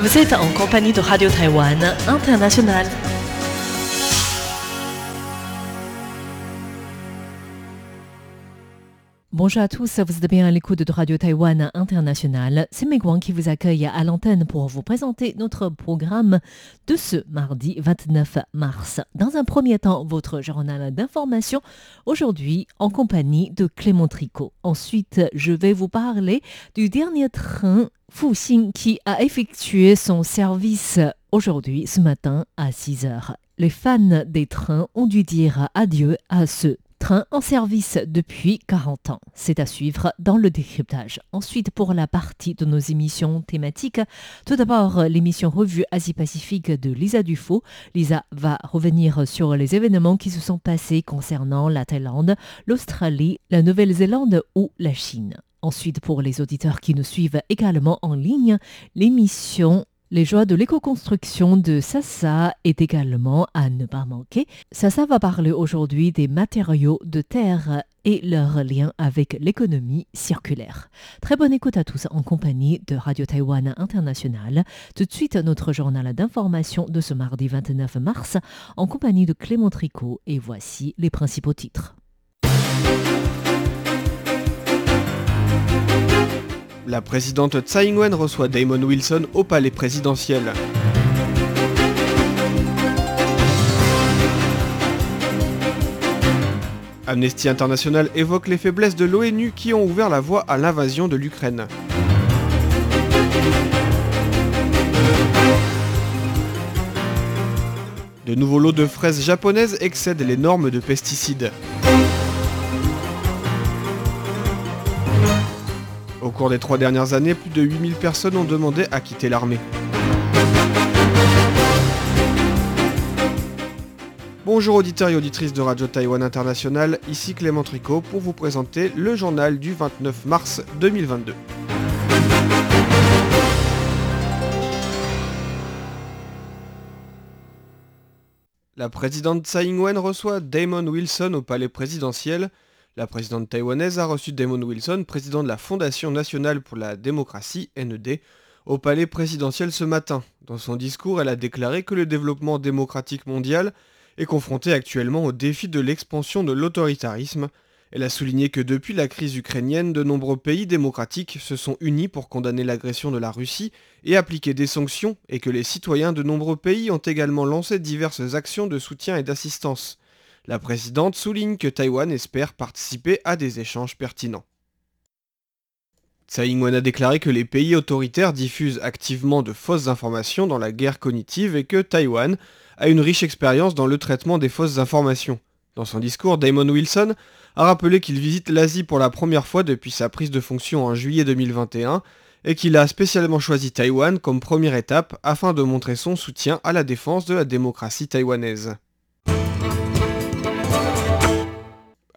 Vous êtes en compagnie de Radio Taïwan International. Bonjour à tous, vous êtes bien à l'écoute de Radio Taïwan International. C'est Megwan qui vous accueille à l'antenne pour vous présenter notre programme de ce mardi 29 mars. Dans un premier temps, votre journal d'information, aujourd'hui en compagnie de Clément Tricot. Ensuite, je vais vous parler du dernier train Fuxing qui a effectué son service aujourd'hui, ce matin, à 6 heures. Les fans des trains ont dû dire adieu à ce train en service depuis 40 ans. C'est à suivre dans le décryptage. Ensuite, pour la partie de nos émissions thématiques, tout d'abord l'émission Revue Asie-Pacifique de Lisa Dufaux. Lisa va revenir sur les événements qui se sont passés concernant la Thaïlande, l'Australie, la Nouvelle-Zélande ou la Chine. Ensuite, pour les auditeurs qui nous suivent également en ligne, l'émission les joies de l'éco-construction de Sassa est également à ne pas manquer. Sassa va parler aujourd'hui des matériaux de terre et leur lien avec l'économie circulaire. Très bonne écoute à tous en compagnie de Radio Taïwan International. Tout de suite, notre journal d'information de ce mardi 29 mars en compagnie de Clément Tricot et voici les principaux titres. La présidente Tsai Ing-wen reçoit Damon Wilson au palais présidentiel. Amnesty International évoque les faiblesses de l'ONU qui ont ouvert la voie à l'invasion de l'Ukraine. De nouveaux lots de fraises japonaises excèdent les normes de pesticides. Au cours des trois dernières années, plus de 8000 personnes ont demandé à quitter l'armée. Bonjour auditeurs et auditrices de Radio Taïwan International, ici Clément Tricot pour vous présenter le journal du 29 mars 2022. La présidente Tsai Ing-wen reçoit Damon Wilson au palais présidentiel la présidente taïwanaise a reçu Damon Wilson, président de la Fondation nationale pour la démocratie, NED, au palais présidentiel ce matin. Dans son discours, elle a déclaré que le développement démocratique mondial est confronté actuellement au défi de l'expansion de l'autoritarisme. Elle a souligné que depuis la crise ukrainienne, de nombreux pays démocratiques se sont unis pour condamner l'agression de la Russie et appliquer des sanctions, et que les citoyens de nombreux pays ont également lancé diverses actions de soutien et d'assistance. La présidente souligne que Taïwan espère participer à des échanges pertinents. Tsai Ing-wen a déclaré que les pays autoritaires diffusent activement de fausses informations dans la guerre cognitive et que Taïwan a une riche expérience dans le traitement des fausses informations. Dans son discours, Damon Wilson a rappelé qu'il visite l'Asie pour la première fois depuis sa prise de fonction en juillet 2021 et qu'il a spécialement choisi Taïwan comme première étape afin de montrer son soutien à la défense de la démocratie taïwanaise.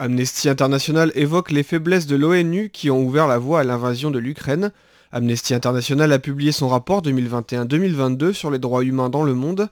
Amnesty International évoque les faiblesses de l'ONU qui ont ouvert la voie à l'invasion de l'Ukraine. Amnesty International a publié son rapport 2021-2022 sur les droits humains dans le monde.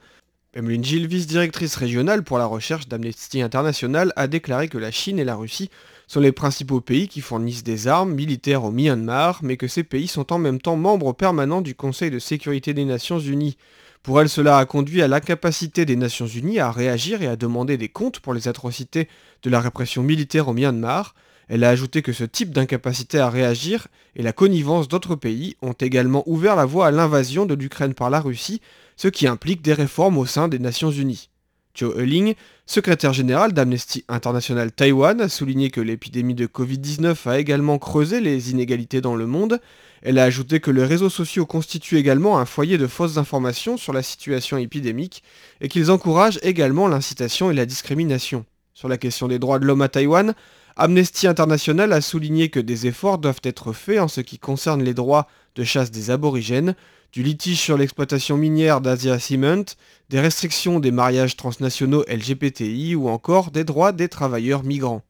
Emeline Gilles, vice-directrice régionale pour la recherche d'Amnesty International, a déclaré que la Chine et la Russie sont les principaux pays qui fournissent des armes militaires au Myanmar, mais que ces pays sont en même temps membres permanents du Conseil de sécurité des Nations Unies. Pour elle, cela a conduit à l'incapacité des Nations Unies à réagir et à demander des comptes pour les atrocités de la répression militaire au Myanmar. Elle a ajouté que ce type d'incapacité à réagir et la connivence d'autres pays ont également ouvert la voie à l'invasion de l'Ukraine par la Russie, ce qui implique des réformes au sein des Nations Unies. Joe Euling, secrétaire général d'Amnesty International Taïwan, a souligné que l'épidémie de Covid-19 a également creusé les inégalités dans le monde elle a ajouté que les réseaux sociaux constituent également un foyer de fausses informations sur la situation épidémique et qu'ils encouragent également l'incitation et la discrimination. Sur la question des droits de l'homme à Taïwan, Amnesty International a souligné que des efforts doivent être faits en ce qui concerne les droits de chasse des aborigènes, du litige sur l'exploitation minière d'Asia Cement, des restrictions des mariages transnationaux LGBTI ou encore des droits des travailleurs migrants.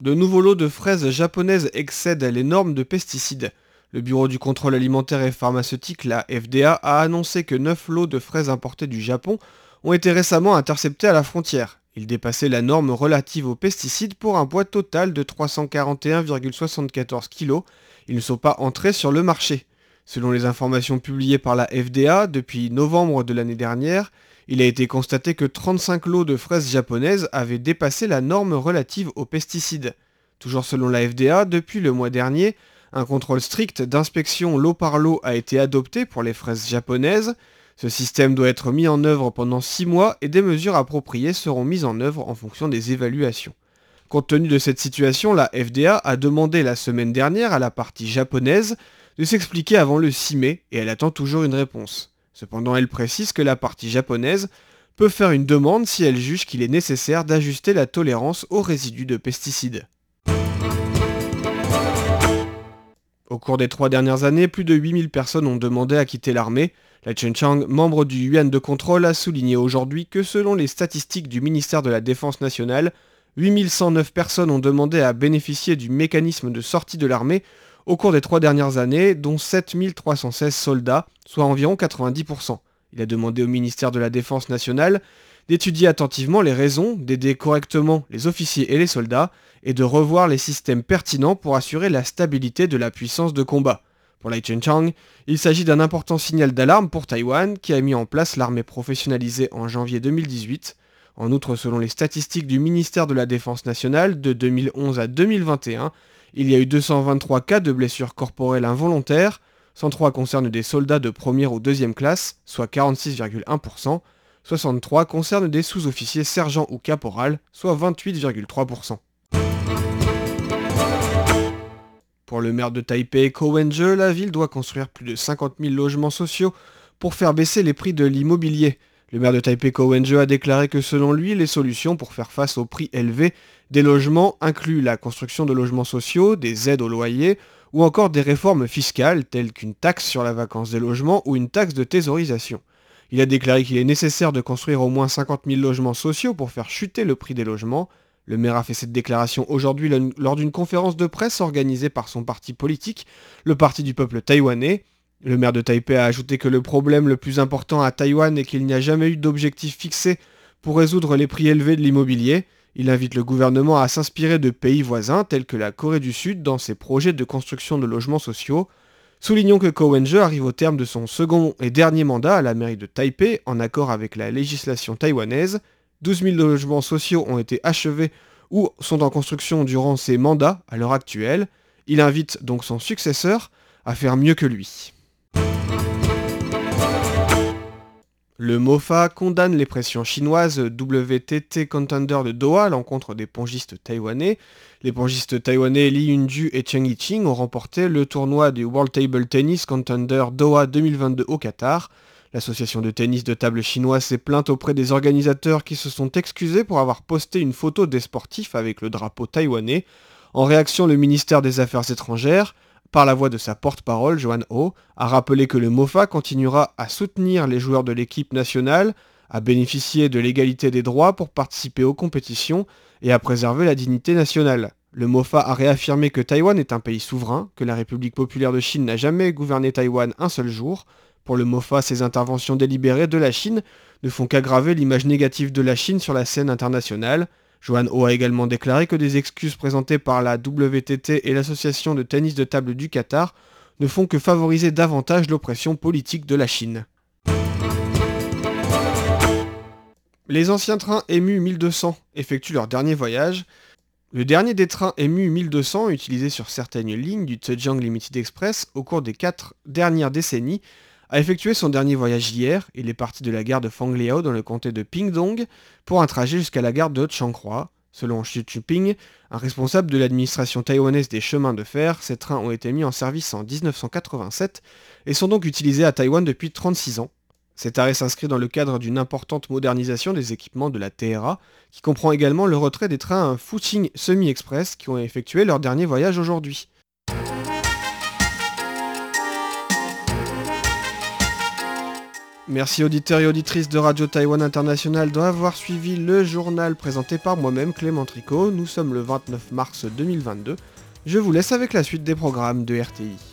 De nouveaux lots de fraises japonaises excèdent les normes de pesticides. Le Bureau du contrôle alimentaire et pharmaceutique, la FDA, a annoncé que 9 lots de fraises importées du Japon ont été récemment interceptés à la frontière. Ils dépassaient la norme relative aux pesticides pour un poids total de 341,74 kg Ils ne sont pas entrés sur le marché. Selon les informations publiées par la FDA depuis novembre de l'année dernière, il a été constaté que 35 lots de fraises japonaises avaient dépassé la norme relative aux pesticides. Toujours selon la FDA, depuis le mois dernier, un contrôle strict d'inspection lot par lot a été adopté pour les fraises japonaises. Ce système doit être mis en œuvre pendant 6 mois et des mesures appropriées seront mises en œuvre en fonction des évaluations. Compte tenu de cette situation, la FDA a demandé la semaine dernière à la partie japonaise de s'expliquer avant le 6 mai et elle attend toujours une réponse. Cependant, elle précise que la partie japonaise peut faire une demande si elle juge qu'il est nécessaire d'ajuster la tolérance aux résidus de pesticides. Au cours des trois dernières années, plus de 8000 personnes ont demandé à quitter l'armée. La Chang, membre du Yuan de contrôle, a souligné aujourd'hui que selon les statistiques du ministère de la Défense nationale, 8109 personnes ont demandé à bénéficier du mécanisme de sortie de l'armée au cours des trois dernières années, dont 7316 soldats, soit environ 90%. Il a demandé au ministère de la Défense nationale d'étudier attentivement les raisons, d'aider correctement les officiers et les soldats, et de revoir les systèmes pertinents pour assurer la stabilité de la puissance de combat. Pour Lai Chen-chang, il s'agit d'un important signal d'alarme pour Taïwan, qui a mis en place l'armée professionnalisée en janvier 2018. En outre, selon les statistiques du ministère de la Défense nationale, de 2011 à 2021, il y a eu 223 cas de blessures corporelles involontaires, 103 concernent des soldats de première ou deuxième classe, soit 46,1%, 63 concernent des sous-officiers sergents ou caporal, soit 28,3%. Pour le maire de Taipei, Ko la ville doit construire plus de 50 000 logements sociaux pour faire baisser les prix de l'immobilier. Le maire de Taipei, Ko Wen-je, a déclaré que selon lui, les solutions pour faire face aux prix élevés des logements incluent la construction de logements sociaux, des aides au loyer, ou encore des réformes fiscales telles qu'une taxe sur la vacance des logements ou une taxe de thésaurisation. Il a déclaré qu'il est nécessaire de construire au moins 50 000 logements sociaux pour faire chuter le prix des logements. Le maire a fait cette déclaration aujourd'hui lors d'une conférence de presse organisée par son parti politique, le Parti du peuple taïwanais. Le maire de Taipei a ajouté que le problème le plus important à Taïwan est qu'il n'y a jamais eu d'objectif fixé pour résoudre les prix élevés de l'immobilier. Il invite le gouvernement à s'inspirer de pays voisins tels que la Corée du Sud dans ses projets de construction de logements sociaux. Soulignons que Ko wen arrive au terme de son second et dernier mandat à la mairie de Taipei en accord avec la législation taïwanaise. 12 000 logements sociaux ont été achevés ou sont en construction durant ses mandats à l'heure actuelle. Il invite donc son successeur à faire mieux que lui. Le MOFA condamne les pressions chinoises WTT Contender de Doha à l'encontre des pongistes taïwanais. Les pongistes taïwanais Li Yunju et Cheng Yiqing ont remporté le tournoi du World Table Tennis Contender Doha 2022 au Qatar. L'association de tennis de table chinoise s'est plainte auprès des organisateurs qui se sont excusés pour avoir posté une photo des sportifs avec le drapeau taïwanais. En réaction, le ministère des Affaires étrangères par la voix de sa porte-parole, Joanne Ho, a rappelé que le MOFA continuera à soutenir les joueurs de l'équipe nationale, à bénéficier de l'égalité des droits pour participer aux compétitions et à préserver la dignité nationale. Le MOFA a réaffirmé que Taïwan est un pays souverain, que la République populaire de Chine n'a jamais gouverné Taïwan un seul jour. Pour le MOFA, ces interventions délibérées de la Chine ne font qu'aggraver l'image négative de la Chine sur la scène internationale. Johan Ho a également déclaré que des excuses présentées par la WTT et l'association de tennis de table du Qatar ne font que favoriser davantage l'oppression politique de la Chine. Les anciens trains EMU 1200 effectuent leur dernier voyage. Le dernier des trains EMU 1200 utilisés sur certaines lignes du Zhejiang Limited Express au cours des quatre dernières décennies a effectué son dernier voyage hier. Il est parti de la gare de Fangliao dans le comté de Pingdong pour un trajet jusqu'à la gare de Changhua. Selon Xi Jinping, un responsable de l'administration taïwanaise des chemins de fer, ces trains ont été mis en service en 1987 et sont donc utilisés à Taïwan depuis 36 ans. Cet arrêt s'inscrit dans le cadre d'une importante modernisation des équipements de la TRA, qui comprend également le retrait des trains Fuqing Semi-Express qui ont effectué leur dernier voyage aujourd'hui. Merci auditeurs et auditrices de Radio Taïwan International d'avoir suivi le journal présenté par moi-même Clément Tricot. Nous sommes le 29 mars 2022. Je vous laisse avec la suite des programmes de RTI.